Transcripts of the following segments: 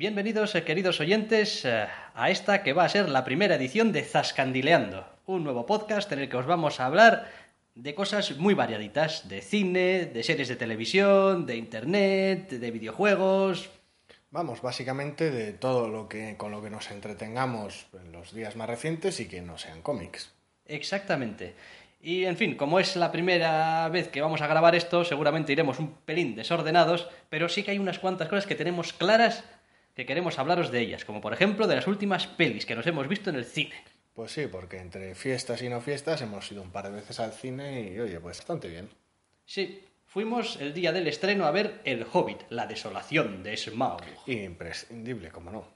Bienvenidos, eh, queridos oyentes, eh, a esta que va a ser la primera edición de Zascandileando, un nuevo podcast en el que os vamos a hablar de cosas muy variaditas, de cine, de series de televisión, de internet, de videojuegos. Vamos, básicamente de todo lo que con lo que nos entretengamos en los días más recientes y que no sean cómics. Exactamente. Y en fin, como es la primera vez que vamos a grabar esto, seguramente iremos un pelín desordenados, pero sí que hay unas cuantas cosas que tenemos claras que queremos hablaros de ellas, como por ejemplo de las últimas pelis que nos hemos visto en el cine. Pues sí, porque entre fiestas y no fiestas hemos ido un par de veces al cine y oye, pues bastante bien. Sí, fuimos el día del estreno a ver El Hobbit, la desolación de Smaug. Imprescindible, como no.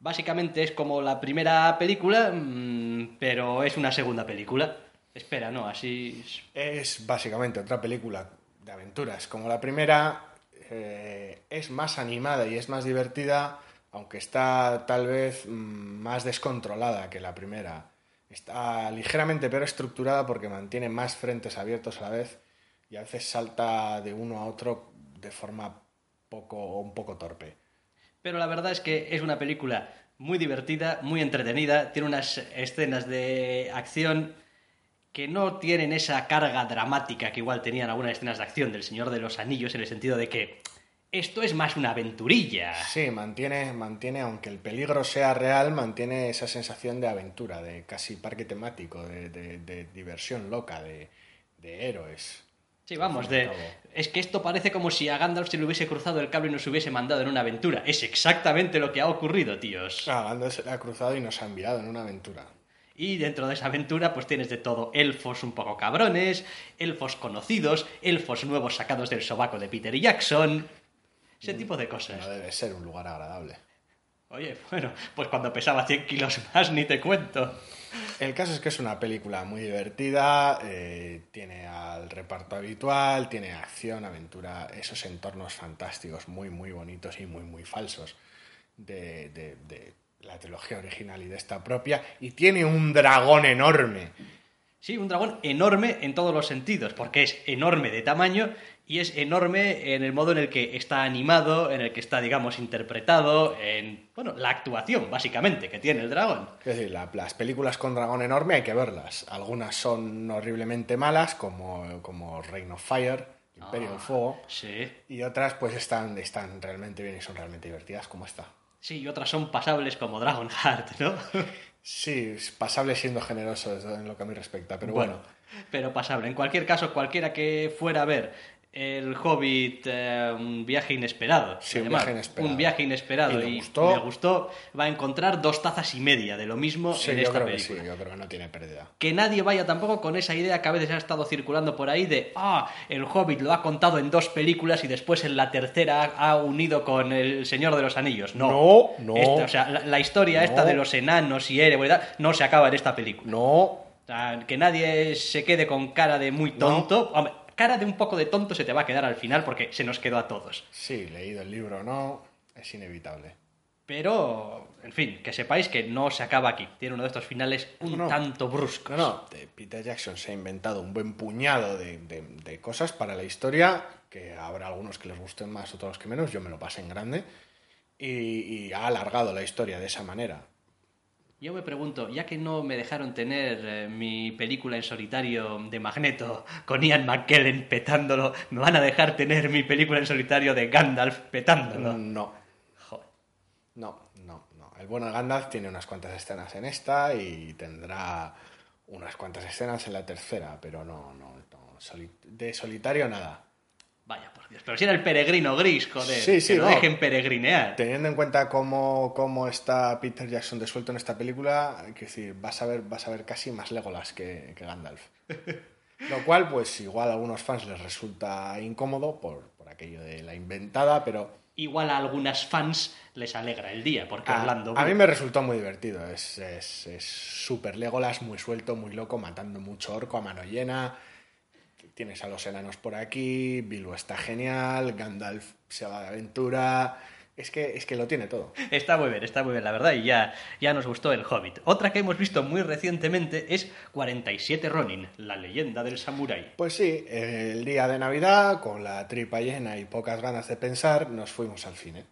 Básicamente es como la primera película, mm, pero es una segunda película. Espera, no, así... Es básicamente otra película de aventuras. Como la primera, eh, es más animada y es más divertida, aunque está tal vez mm, más descontrolada que la primera. Está ligeramente peor estructurada porque mantiene más frentes abiertos a la vez y a veces salta de uno a otro de forma poco un poco torpe. Pero la verdad es que es una película muy divertida, muy entretenida, tiene unas escenas de acción que no tienen esa carga dramática que igual tenían algunas escenas de acción del Señor de los Anillos, en el sentido de que esto es más una aventurilla. Sí, mantiene, mantiene, aunque el peligro sea real, mantiene esa sensación de aventura, de casi parque temático, de, diversión loca, de, héroes. Sí, vamos, de, es que esto parece como si a Gandalf se le hubiese cruzado el cable y nos hubiese mandado en una aventura. Es exactamente lo que ha ocurrido, tíos. Ah, Gandalf se le ha cruzado y nos ha enviado en una aventura. Y dentro de esa aventura pues tienes de todo, elfos un poco cabrones, elfos conocidos, elfos nuevos sacados del sobaco de Peter Jackson, ese tipo de cosas. No debe ser un lugar agradable. Oye, bueno, pues cuando pesaba 100 kilos más ni te cuento. El caso es que es una película muy divertida, eh, tiene al reparto habitual, tiene acción, aventura, esos entornos fantásticos, muy, muy bonitos y muy, muy falsos de, de la trilogía original y de esta propia, y tiene un dragón enorme. Sí, un dragón enorme en todos los sentidos, porque es enorme de tamaño y es enorme en el modo en el que está animado, en el que está, digamos, interpretado, en, bueno, la actuación, básicamente, que tiene el dragón. Es decir, las películas con dragón enorme hay que verlas. Algunas son horriblemente malas, como, como Reign of Fire, Imperio del ah, Fuego. Sí. Y otras, pues, están, están realmente bien y son realmente divertidas, como esta. Sí, y otras son pasables como Dragonheart, ¿no? sí, pasable siendo generoso en lo que a mí respecta, pero bueno. Pero pasable. En cualquier caso, cualquiera que fuera a ver el Hobbit, eh, un viaje inesperado. Sí, un viaje inesperado. Un viaje inesperado. Y, gustó? me gustó. Va a encontrar dos tazas y media de lo mismo en esta creo película. Que sí, yo creo que no tiene pérdida. Que nadie vaya tampoco con esa idea que a veces ha estado circulando por ahí de, ah, el Hobbit lo ha contado en dos películas y después en la tercera ha unido con el Señor de los Anillos. No, no. no o sea, la, historia esta de los enanos y Erebor no se acaba en esta película. No. O sea, que nadie se quede con cara de muy tonto cara de un poco de tonto se te va a quedar al final porque se nos quedó a todos. Sí, leído el libro o no, es inevitable. Pero, en fin, que sepáis que no se acaba aquí. Tiene uno de estos finales un tanto bruscos. No, no, Peter Jackson se ha inventado un buen puñado de, cosas para la historia, que habrá algunos que les gusten más, otros que menos. Yo me lo pasé en grande. y ha alargado la historia de esa manera. Yo me pregunto, ya que no me dejaron tener eh, mi película en solitario de Magneto con Ian McKellen petándolo, ¿me van a dejar tener mi película en solitario de Gandalf petándolo? No. No, no, no. El bueno Gandalf tiene unas cuantas escenas en esta y tendrá unas cuantas escenas en la tercera, pero no, no. de solitario nada. Vaya, por Dios. Pero si era el peregrino gris, joder. Sí, sí, que lo dejen peregrinear. Teniendo en cuenta cómo, cómo, está Peter Jackson desuelto en esta película, que decir, vas a ver, vas a ver casi más Legolas que, que Gandalf. Lo cual, pues igual a algunos fans les resulta incómodo por, por aquello de la inventada, pero igual a algunas fans les alegra el día, porque A, hablando... a mí me resultó muy divertido. Es es- es súper Legolas, muy suelto, muy loco, matando mucho orco a mano llena. Tienes a los enanos por aquí, Bilbo está genial, Gandalf se va de aventura. Es que, es que lo tiene todo. Está muy bien, está muy bien, la verdad, y ya, ya nos gustó el Hobbit. Otra que hemos visto muy recientemente es 47 Ronin, la leyenda del samurái. Pues sí, el día de Navidad, con la tripa llena y pocas ganas de pensar, nos fuimos al cine.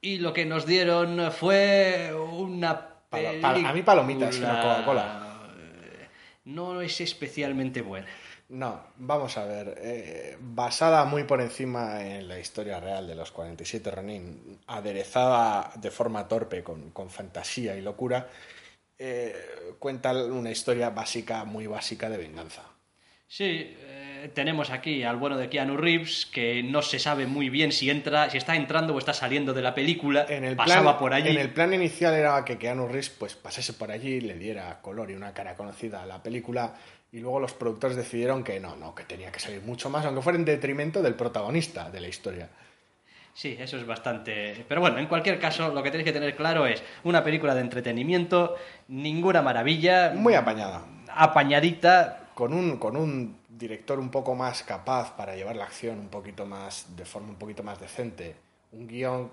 Y lo que nos dieron fue una Palo- a mí palomitas una Coca-Cola. No es especialmente buena. No, vamos a ver. eh, basada muy por encima en la historia real de los 47 Ronin, aderezada de forma torpe con, fantasía y locura, eh, cuenta una historia básica, muy básica de venganza. Sí, eh, tenemos aquí al bueno de Keanu Reeves, que no se sabe muy bien si entra, si está entrando o está saliendo de la película. En el, Pasaba plan, por allí. en el plan inicial era que Keanu Reeves pues, pasase por allí, le diera color y una cara conocida a la película, y luego los productores decidieron que no, no, que tenía que salir mucho más, aunque fuera en detrimento del protagonista de la historia. Sí, eso es bastante. Pero bueno, en cualquier caso, lo que tenéis que tener claro es una película de entretenimiento, ninguna maravilla, Muy apañada. apañadita. Con un, con un director un poco más capaz para llevar la acción un poquito más, de forma un poquito más decente, un guion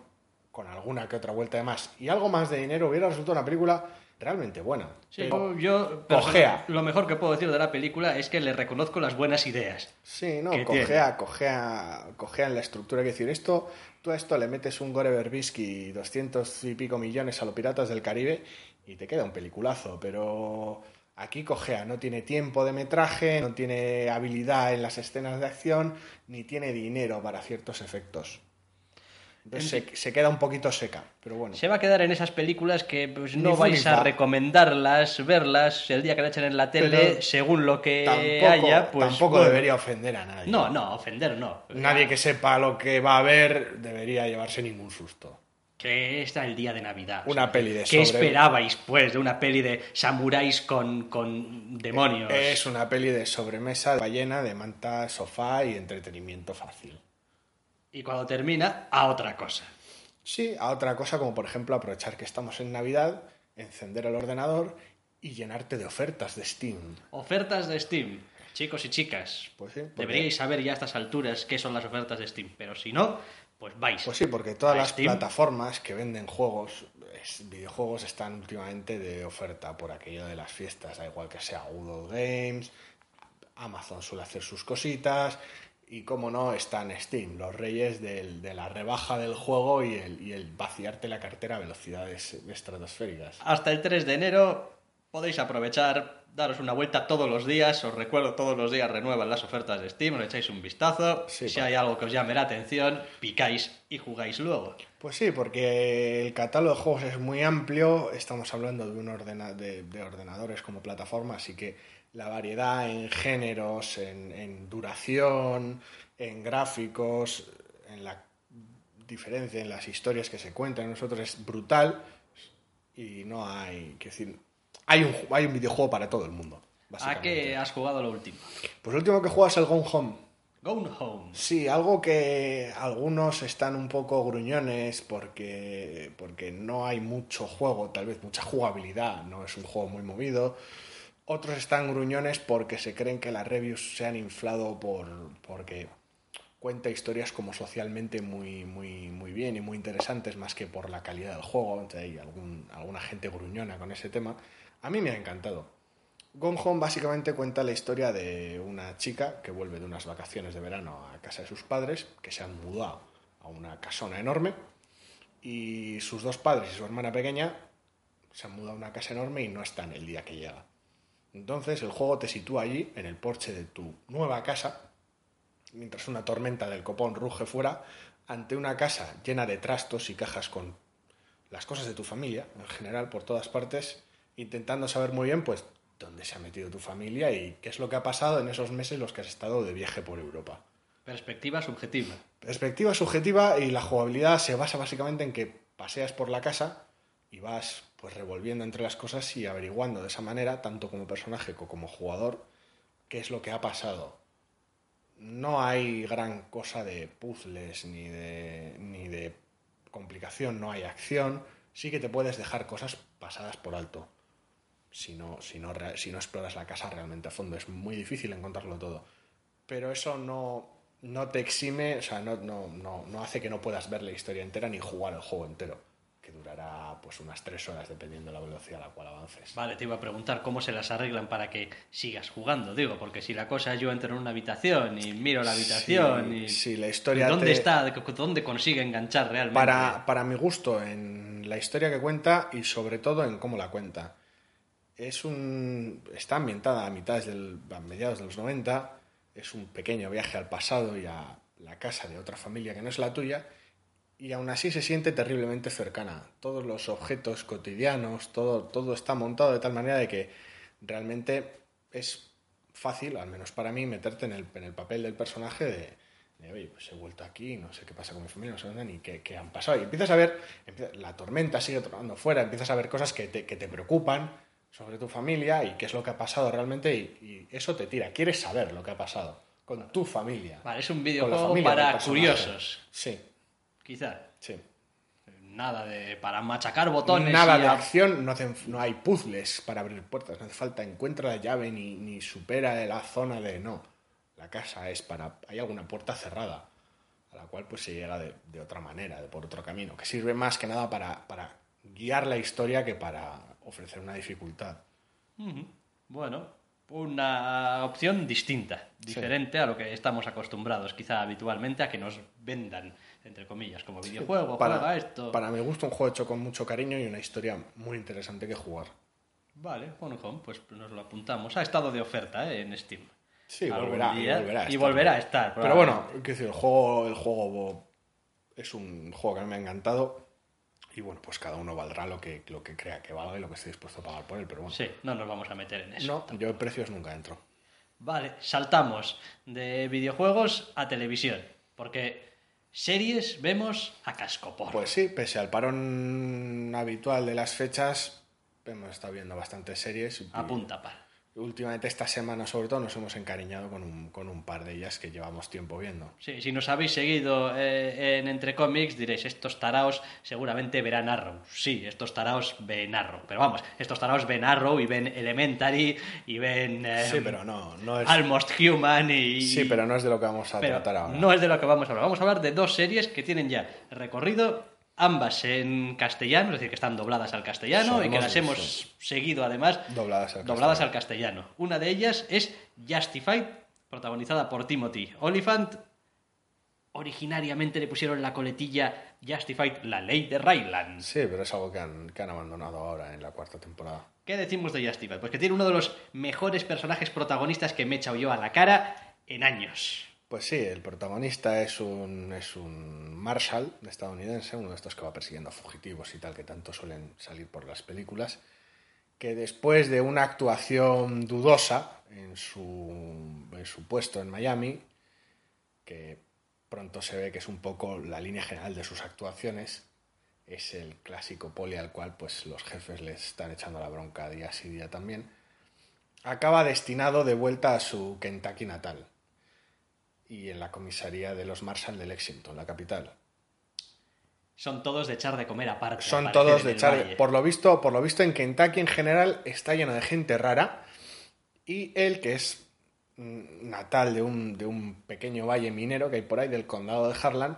con alguna que otra vuelta de más y algo más de dinero, hubiera resultado una película realmente buena. Sí, Pero- yo Cojea. lo mejor que puedo decir de la película es que le reconozco las buenas ideas. Sí, no, que cojea, cojea, cojea en la estructura. Es decir, esto, tú a esto le metes un Gore Verbinski y 200 y pico millones a los Piratas del Caribe y te queda un peliculazo, pero aquí cojea, no tiene tiempo de metraje, no tiene habilidad en las escenas de acción, ni tiene dinero para ciertos efectos. Entonces se, se queda un poquito seca, pero bueno. Se va a quedar en esas películas que pues, no vais a recomendarlas, verlas el día que la echen en la tele, Pero según lo que tampoco, haya. Pues, tampoco bueno. debería ofender a nadie. No, no, ofender no. Nadie que sepa lo que va a ver debería llevarse ningún susto. Que está el día de Navidad. Una peli de ¿Qué esperabais, pues, de una peli de samuráis con, con demonios? Es una peli de sobremesa, de ballena, de manta, sofá y entretenimiento fácil. Y cuando termina, a otra cosa. Sí, a otra cosa como por ejemplo aprovechar que estamos en Navidad, encender el ordenador y llenarte de ofertas de Steam. Ofertas de Steam. Chicos y chicas, Pues sí, porque- deberíais saber ya a estas alturas qué son las ofertas de Steam. Pero si no, pues vais. Pues sí, porque todas las Steam. plataformas que venden juegos, es- videojuegos, están últimamente de oferta por aquello de las fiestas, da igual que sea Google Games, Amazon suele hacer sus cositas y como no están Steam, los reyes del- de la rebaja del juego y el, y el vaciarte la cartera a velocidades estratosféricas. Hasta el 3 de enero podéis aprovechar, daros una vuelta todos los días. Os recuerdo, todos los días renuevan las ofertas de Steam, os echáis un vistazo. Sí, si pa- hay algo que os llame la atención, picáis y jugáis luego. Pues sí, porque el catálogo de juegos es muy amplio, estamos hablando de, un ordena- de, de ordenadores como plataforma, así que la variedad en géneros, en, en duración, en gráficos, en la diferencia en las historias que se cuentan en nosotros es brutal y no hay, que decir, hay un, hay un videojuego para todo el mundo. ¿A qué has jugado lo último? Pues el último que juegas es el Gone Home. Gone Home. Sí, algo que algunos están un poco gruñones porque, porque no hay mucho juego, tal vez mucha jugabilidad, no es un juego muy movido. Otros están gruñones porque se creen que las reviews se han inflado por, porque cuenta historias como socialmente muy, muy, muy bien y muy interesantes más que por la calidad del juego. Entonces hay algún, alguna gente gruñona con ese tema. A mí me ha encantado. Gone Home básicamente cuenta la historia de una chica que vuelve de unas vacaciones de verano a casa de sus padres, que se han mudado a una casona enorme, y sus dos padres y su hermana pequeña se han mudado a una casa enorme y no están el día que llega. Entonces el juego te sitúa allí, en el porche de tu nueva casa, mientras una tormenta del copón ruge fuera, ante una casa llena de trastos y cajas con las cosas de tu familia, en general, por todas partes, intentando saber muy bien, pues, dónde se ha metido tu familia y qué es lo que ha pasado en esos meses en los que has estado de viaje por Europa. Perspectiva subjetiva. Perspectiva subjetiva y la jugabilidad se basa básicamente en que paseas por la casa y vas pues revolviendo entre las cosas y averiguando de esa manera, tanto como personaje co- como jugador, qué es lo que ha pasado. no hay gran cosa de puzzles ni de, ni de complicación, no hay acción. Sí que te puedes dejar cosas pasadas por alto si no, si no, si no exploras la casa realmente a fondo. Es muy difícil encontrarlo todo. Pero eso no, no te exime, o sea, no, no, no, no hace que no puedas ver la historia entera ni jugar el juego entero, que durará pues unas tres horas dependiendo de la velocidad a la cual avances. Vale, te iba a preguntar cómo se las arreglan para que sigas jugando, digo, porque si la cosa yo entro en una habitación y miro la habitación Sí, y... sí, la historia ¿Dónde te- está? ¿Dónde consigue enganchar realmente? Para, para mi gusto, en la historia que cuenta y sobre todo en cómo la cuenta. Es un, está ambientada a mitades del, a mediados de los 90, es un pequeño viaje al pasado y a la casa de otra familia que no es la tuya, y aún así se siente terriblemente cercana. Todos los objetos cotidianos, todo, todo está montado de tal manera de que realmente es fácil, al menos para mí, meterte en el, en el papel del personaje de, oye, pues he vuelto aquí, no sé qué pasa con mi familia, no sé dónde ni qué, qué han pasado. Y empiezas a ver, la tormenta sigue tronando fuera, empiezas a ver cosas que te, que te preocupan sobre tu familia y qué es lo que ha pasado realmente y, y eso te tira. Quieres saber lo que ha pasado con tu familia. Vale, es un videojuego para curiosos, Sí, quizá. sí. Nada de para machacar botones. Nada y de a- acción, no, hacen- no hay puzzles para abrir puertas, no hace falta encuentra la llave ni, ni supera la zona de no. La casa es para. Hay alguna puerta cerrada a la cual pues se llega de, de otra manera, de por otro camino, que sirve más que nada para, para guiar la historia que para ofrecer una dificultad. Bueno, una opción distinta, diferente a lo que estamos acostumbrados quizá habitualmente a que nos vendan, entre comillas, como videojuego, juega Para, esto. para mi gusto, un juego hecho con mucho cariño y una historia muy interesante que jugar. Vale, Home Home, pues nos lo apuntamos. Ha estado de oferta ¿eh? en Steam. Sí, volverá, y volverá a y estar. volverá a estar, Pero bueno, quiero decir, el juego, el juego es un juego que a mí me ha encantado. Y bueno, pues cada uno valdrá lo que, lo que crea que valga y lo que esté dispuesto a pagar por él. Pero bueno, Sí, no nos vamos a meter en eso. no, yo en precios nunca entro. Vale, saltamos de videojuegos a televisión, porque series vemos a cascopor. Pues sí, pese al parón habitual de las fechas, hemos estado viendo bastantes series. y a punta pal. Últimamente esta semana sobre todo nos hemos encariñado con un, con un par de ellas que llevamos tiempo viendo. Sí, si nos habéis seguido eh, en Entre Comics diréis, estos taraos seguramente verán Arrow. Sí, estos taraos ven Arrow. Pero vamos, estos taraos ven Arrow y ven Elementary y ven eh, Sí, pero no, no es... Almost Human y... Sí, pero no es de lo que vamos a Pero tratar ahora. no es de lo que vamos a hablar. Vamos a hablar de dos series que tienen ya recorrido, ambas en castellano, es decir, que están dobladas al castellano y que las hemos seguido además Dobladas al dobladas al castellano. Una de ellas es Justified, protagonizada por Timothy Oliphant. Originariamente le pusieron la coletilla Justified, la ley de Ryland. Sí, pero es algo que han, que han abandonado ahora en la cuarta temporada. ¿Qué decimos de Justified? Pues que tiene uno de los mejores personajes protagonistas que me he echado yo a la cara en años. Pues sí, el protagonista es un, es un Marshall estadounidense, uno de estos que va persiguiendo fugitivos y tal, que tanto suelen salir por las películas, que después de una actuación dudosa en su, en su puesto en Miami, que pronto se ve que es un poco la línea general de sus actuaciones, es el clásico poli al cual pues los jefes le están echando la bronca día sí día también, acaba destinado de vuelta a su Kentucky natal y en la comisaría de los Marshall de Lexington, la capital. Son todos de echar de comer aparte. Son todos de echar. valle. Por lo visto, por lo visto en Kentucky en general está lleno de gente rara y él que es mm, natal de un, de un pequeño valle minero que hay por ahí del condado de Harlan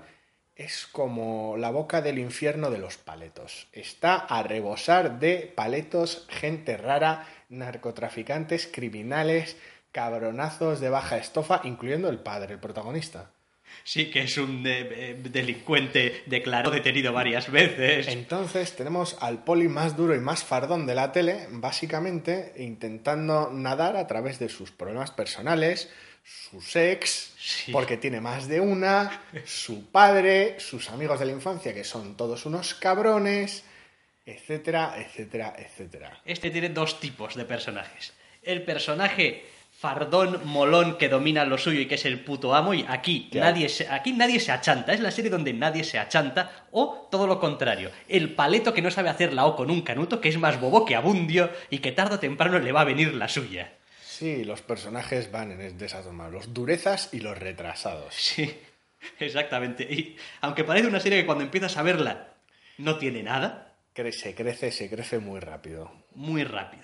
es como la boca del infierno de los paletos. Está a rebosar de paletos, gente rara, narcotraficantes, criminales, cabronazos de baja estofa, incluyendo el padre, el protagonista. Sí, que es un de- eh, delincuente declarado detenido varias veces. Entonces tenemos al poli más duro y más fardón de la tele, básicamente intentando nadar a través de sus problemas personales, sus ex, Sí. porque tiene más de una, su padre, sus amigos de la infancia, que son todos unos cabrones, etcétera, etcétera, etcétera. Este tiene dos tipos de personajes. El personaje fardón molón que domina lo suyo y que es el puto amo y aquí nadie se, aquí nadie se achanta, es la serie donde nadie se achanta o todo lo contrario, el paleto que no sabe hacer la O con un canuto que es más bobo que abundio y que tarde o temprano le va a venir la suya. Sí, los personajes van en de esas dos los durezas y los retrasados. Sí, exactamente. Y aunque parece una serie que cuando empiezas a verla no tiene nada, Crece, crece, se crece muy rápido. muy rápido.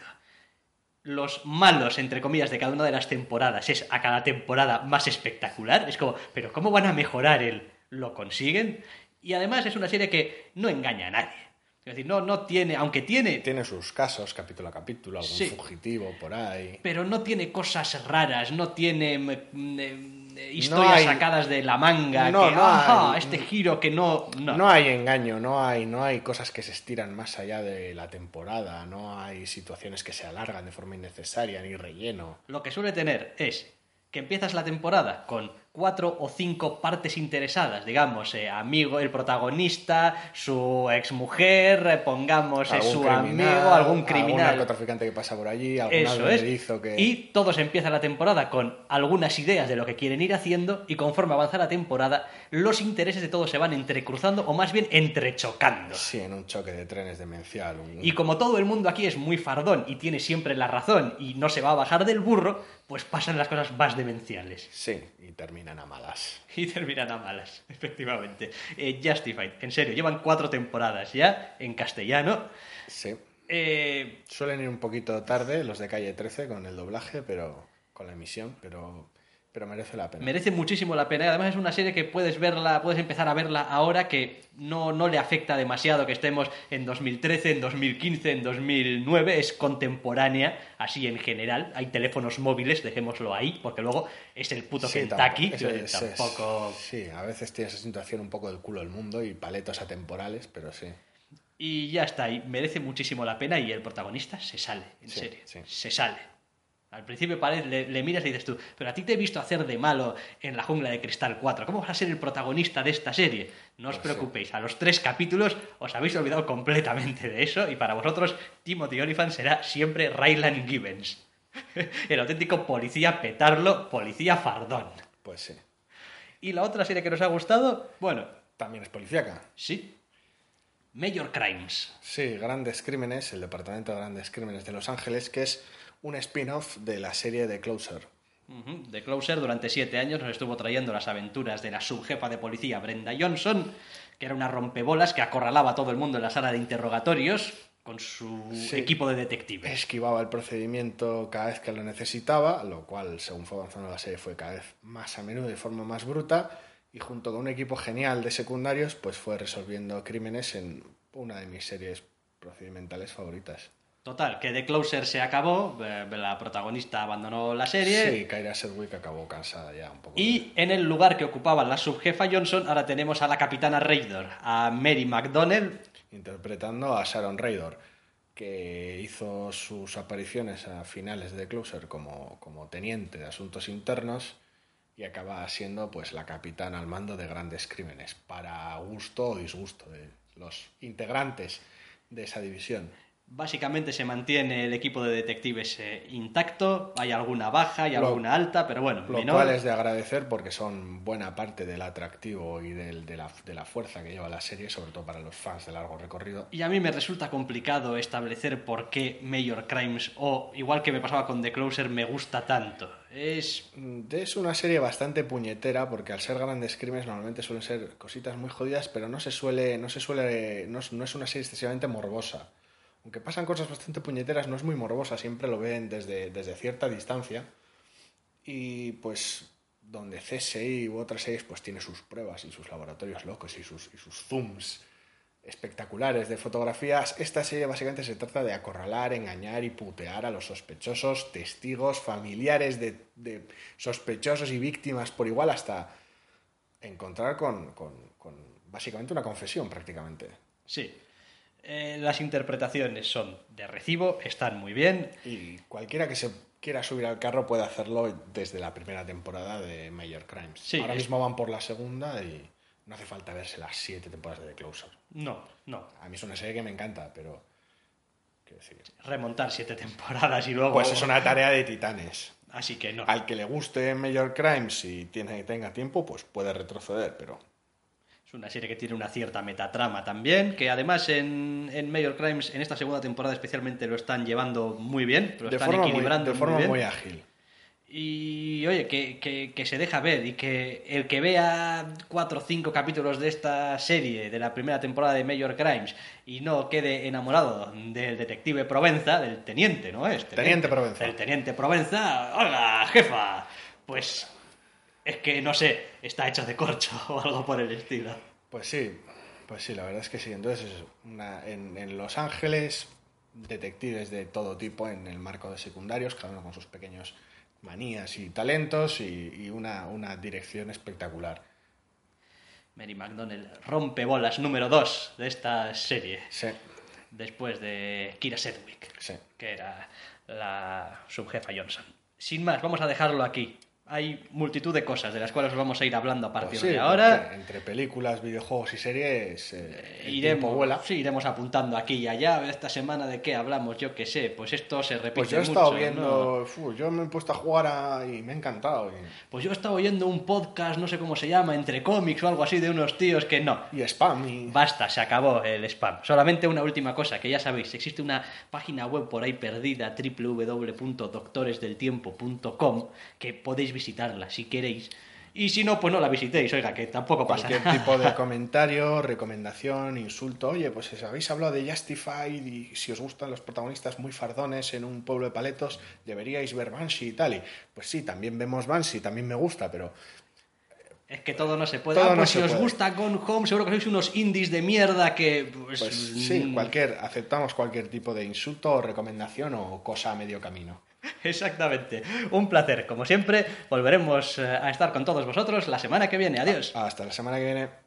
Los malos, entre comillas, de cada una de las temporadas es a cada temporada más espectacular. Es como, pero ¿cómo van a mejorar el lo consiguen? Y además es una serie que no engaña a nadie. Es decir, no, no tiene, aunque tiene, Tiene sus casos, capítulo a capítulo, algún Sí. fugitivo por ahí. pero no tiene cosas raras, no tiene historias hay- sacadas de la manga, No, que, no "Ajá, hay- este giro que no... No, No. hay engaño, no hay, no hay cosas que se estiran más allá de la temporada, no hay situaciones que se alargan de forma innecesaria ni relleno. Lo que suele tener es que empiezas la temporada con cuatro o cinco partes interesadas, digamos, eh, amigo, el protagonista, su exmujer, eh, pongamos eh, Algún su amigo, algún algún criminal. narcotraficante que pasa por allí, algún Eso es. que... Y todos empiezan la temporada con algunas ideas de lo que quieren ir haciendo y conforme avanza la temporada, los intereses de todos se van entrecruzando o más bien entrechocando. Sí, en un choque de trenes demencial. un- Y como todo el mundo aquí es muy fardón y tiene siempre la razón y no se va a bajar del burro, pues pasan las cosas más demenciales. Sí, y terminan a malas. Y terminan a malas, efectivamente. Eh, Justified, en serio, llevan cuatro temporadas ya en castellano. Sí. Eh, Suelen ir un poquito tarde los de calle 13 con el doblaje, pero con la emisión, pero, pero merece la pena. merece muchísimo la pena además es una serie que puedes verla, puedes empezar a verla ahora que no, no le afecta demasiado que estemos en 2013, en 2015, en 2009, es contemporánea, así en general. Hay teléfonos móviles, dejémoslo ahí, porque luego es el puto Sí, Kentucky, tampoco- es- es- tampoco... Sí, a veces tiene esa situación un poco del culo del mundo y paletos atemporales, pero sí. Y ya está, y merece muchísimo la pena y el protagonista se sale, en Sí, serio, sí. se sale. Al principio parece, le, le miras y dices tú, pero a ti te he visto hacer de malo en la jungla de Cristal 4, ¿cómo vas a ser el protagonista de esta serie? No os Pues sí. preocupéis, a los tres capítulos os habéis olvidado completamente de eso y para vosotros Timothy Olyphant será siempre Ryland Gibbons. el auténtico policía petarlo, policía fardón. Pues sí. Y la otra serie que nos ha gustado, bueno, También es policíaca. sí, Major Crimes. Sí, Grandes Crímenes, el Departamento de Grandes Crímenes de Los Ángeles, que es un spin-off de la serie de Closer. The Closer durante siete años nos estuvo trayendo las aventuras de la subjefa de policía Brenda Johnson, que era una rompebolas que acorralaba a todo el mundo en la sala de interrogatorios con su Sí. equipo de detectives. Esquivaba el procedimiento cada vez que lo necesitaba, lo cual, según fue avanzando la serie, fue cada vez más a menudo y de forma más bruta. Y junto con un equipo genial de secundarios, pues fue resolviendo crímenes en una de mis series procedimentales favoritas. Total, que The Closer se acabó, eh, la protagonista abandonó la serie Sí, Kyra Sedgwick acabó cansada ya un poco. y en el lugar que ocupaba la subjefa Johnson ahora tenemos a la capitana Raydor, a Mary McDonnell, interpretando a Sharon Raydor, que hizo sus apariciones a finales de Closer como, como teniente de asuntos internos y acaba siendo pues la capitana al mando de grandes crímenes, para gusto o disgusto de los integrantes de esa división. Básicamente se mantiene el equipo de detectives eh, intacto, hay alguna baja y Lo- alguna alta, pero bueno, Lo menor. cual es de agradecer porque son buena parte del atractivo y del- de, la, de la fuerza que lleva la serie, sobre todo para los fans de largo recorrido. Y a mí me resulta complicado establecer por qué Major Crimes, o igual que me pasaba con The Closer, me gusta tanto. Es. Mm, Es una serie bastante puñetera porque al ser grandes crímenes normalmente suelen ser cositas muy jodidas, pero no se suele, no se suele, no no es una serie excesivamente morbosa. Aunque pasan cosas bastante puñeteras, no es muy morbosa, siempre lo ven desde, desde cierta distancia. Y pues donde CSI u otras series pues tiene sus pruebas y sus laboratorios locos y sus, zooms espectaculares de fotografías, esta serie básicamente se trata de acorralar, engañar y putear a los sospechosos, testigos, familiares de, de sospechosos y víctimas por igual hasta encontrar con, con- con básicamente una confesión prácticamente. Sí. Eh, las interpretaciones son de recibo, están muy bien. Y cualquiera que se quiera subir al carro puede hacerlo desde la primera temporada de Major Crimes. Sí, Ahora es- mismo van por la segunda y no hace falta verse las siete temporadas de The Closer. No, no. A mí es una serie que me encanta, pero... Decir, Remontar siete temporadas y luego. Pues es una tarea de titanes. Así que no. Al que le guste Major Crimes y tiene, tenga tiempo, pues puede retroceder, pero Es una serie que tiene una cierta metatrama también, que además en, en Major Crimes, en esta segunda temporada especialmente, lo están llevando muy bien, lo de están forma, muy, equilibrando de forma muy bien. muy ágil. Y oye, que, que- que se deja ver y que el que vea cuatro o cinco capítulos de esta serie, de la primera temporada de Major Crimes, y no quede enamorado del detective Provenza, del teniente, ¿no es? Teniente Provenza. Del teniente Provenza, hola, jefa. Pues es que, no sé, está hecho de corcho o algo por el estilo. Pues sí, pues sí, la verdad es que sí. Entonces, una- en, en Los Ángeles, detectives de todo tipo en el marco de secundarios, cada uno con sus pequeños manías y talentos y, y una, una dirección espectacular. Mary McDonnell rompe bolas número 2 de esta serie, Sí, después de Kira Sedgwick. sí. que era la subjefa Johnson. Sin más, vamos a dejarlo aquí. Hay multitud de cosas de las cuales os vamos a ir hablando a partir Pues sí, de ahora. entre películas, videojuegos y series, eh, tiempo Iremos, vuela. sí, iremos apuntando aquí y allá. Esta semana de qué hablamos, yo qué sé. Pues esto se repite Pues yo he mucho, estado ¿no? viendo, fu, yo me he puesto a jugar a- y me ha encantado. Y, Pues yo he estado oyendo un podcast, no sé cómo se llama, entre cómics o algo así, de unos tíos que no. y spam y... Basta, se acabó el spam. Solamente una última cosa, que ya sabéis, existe una página web por ahí perdida, www.doctoresdeltiempo.com, que podéis visitarla si queréis. Y si no, pues no la visitéis, oiga, que tampoco pasa Cualquier tipo de comentario, recomendación, insulto. Oye, pues os habéis hablado de Justified y si os gustan los protagonistas muy fardones en un pueblo de paletos, deberíais ver Banshee y tal. Y pues sí, también vemos Banshee, también me gusta, pero Es que todo no se puede. Ah, pues si os puede. gusta Gone Home, seguro que sois unos indies de mierda que... Pues, pues sí, mm, cualquier, aceptamos cualquier tipo de insulto o recomendación o cosa a medio camino. Exactamente. Un placer. Como siempre, volveremos eh, a estar con todos vosotros la semana que viene. Adiós. Hasta la semana que viene.